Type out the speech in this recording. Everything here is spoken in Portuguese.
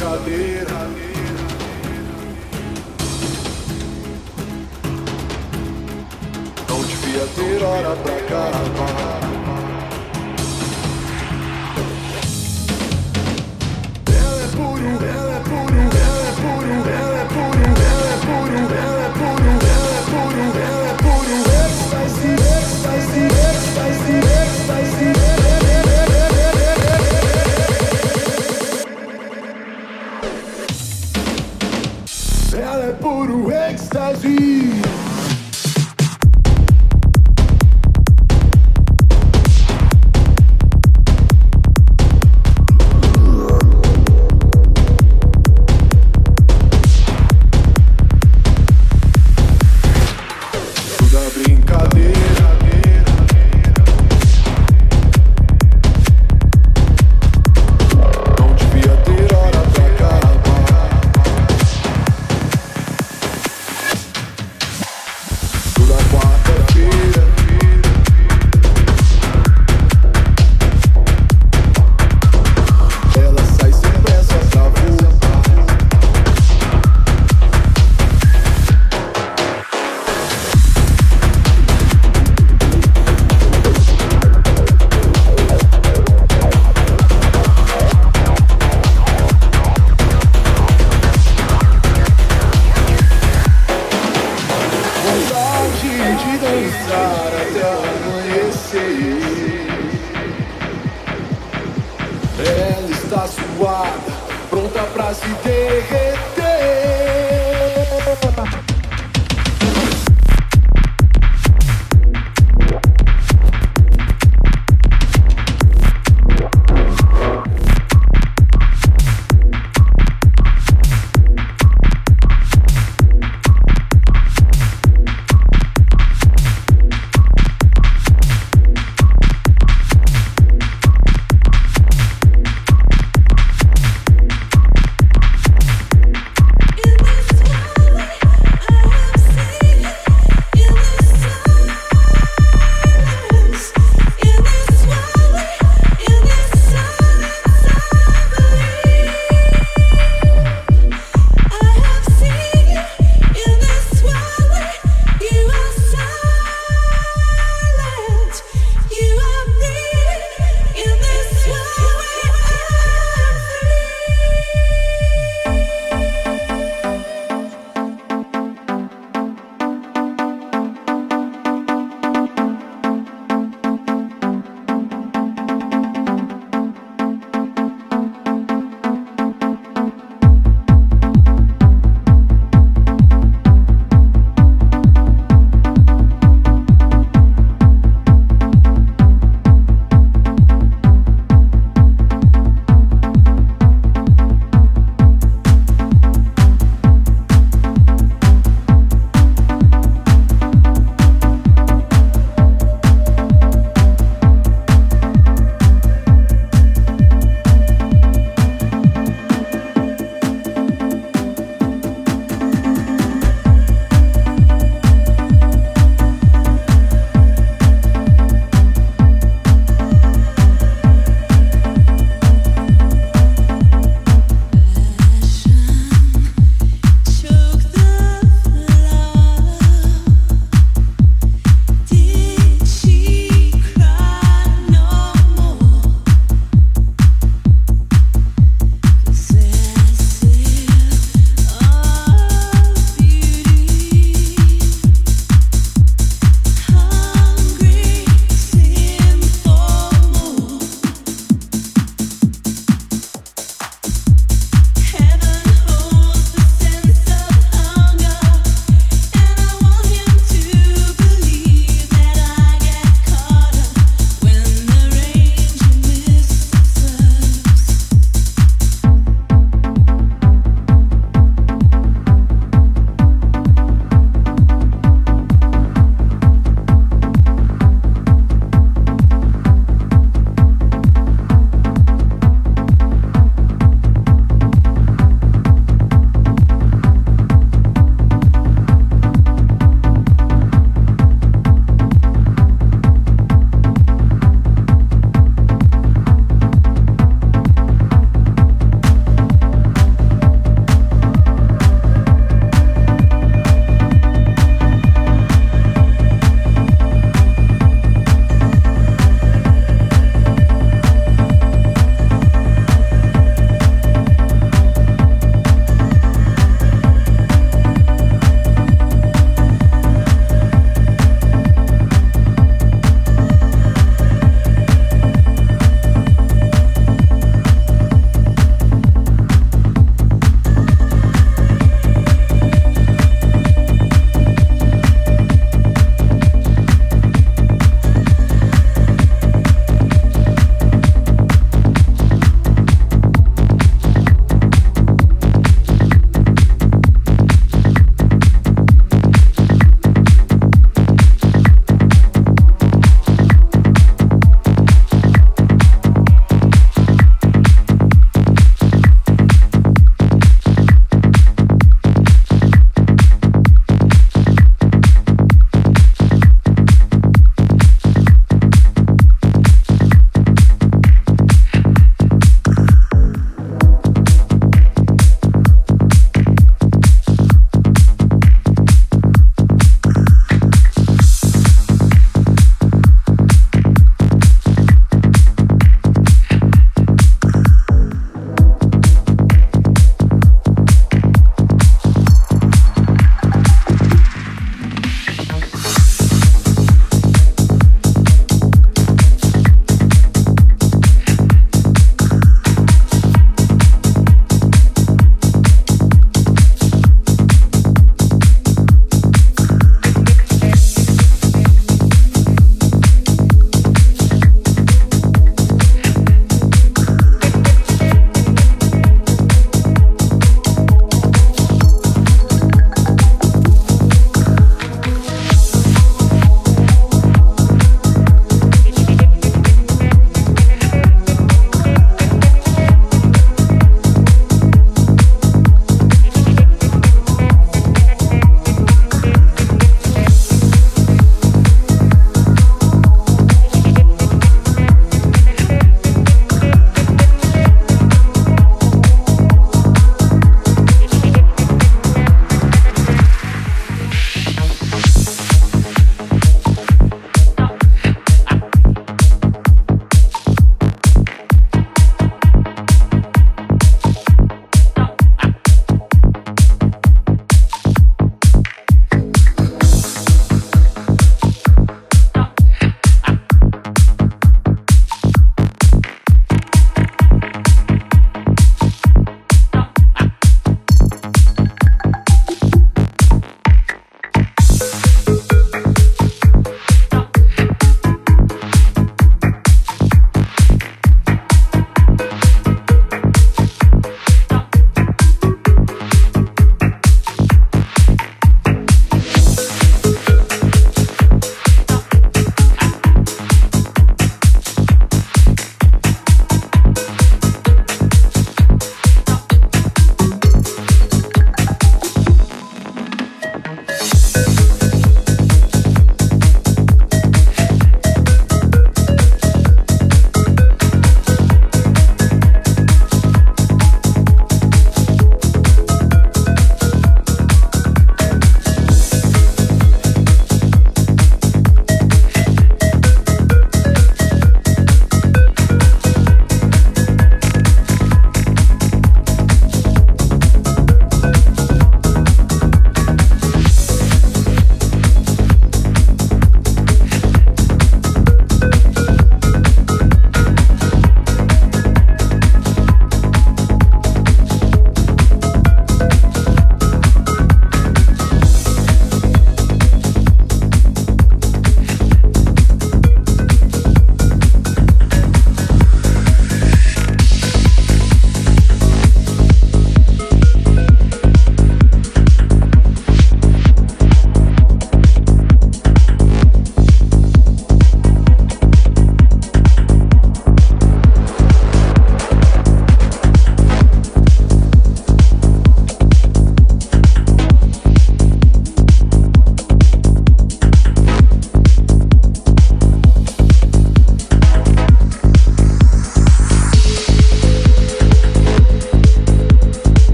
brincadeira. devia ter hora pra acabar. Ela é puro, ela é puro, ela é puro, ela é puro, ela é puro, ela é puro, ela é puro, ela é puro. Ecstasy, ecstasy, ecstasy, ecstasy. Ela é puro ecstasy. pronta pra se derreter.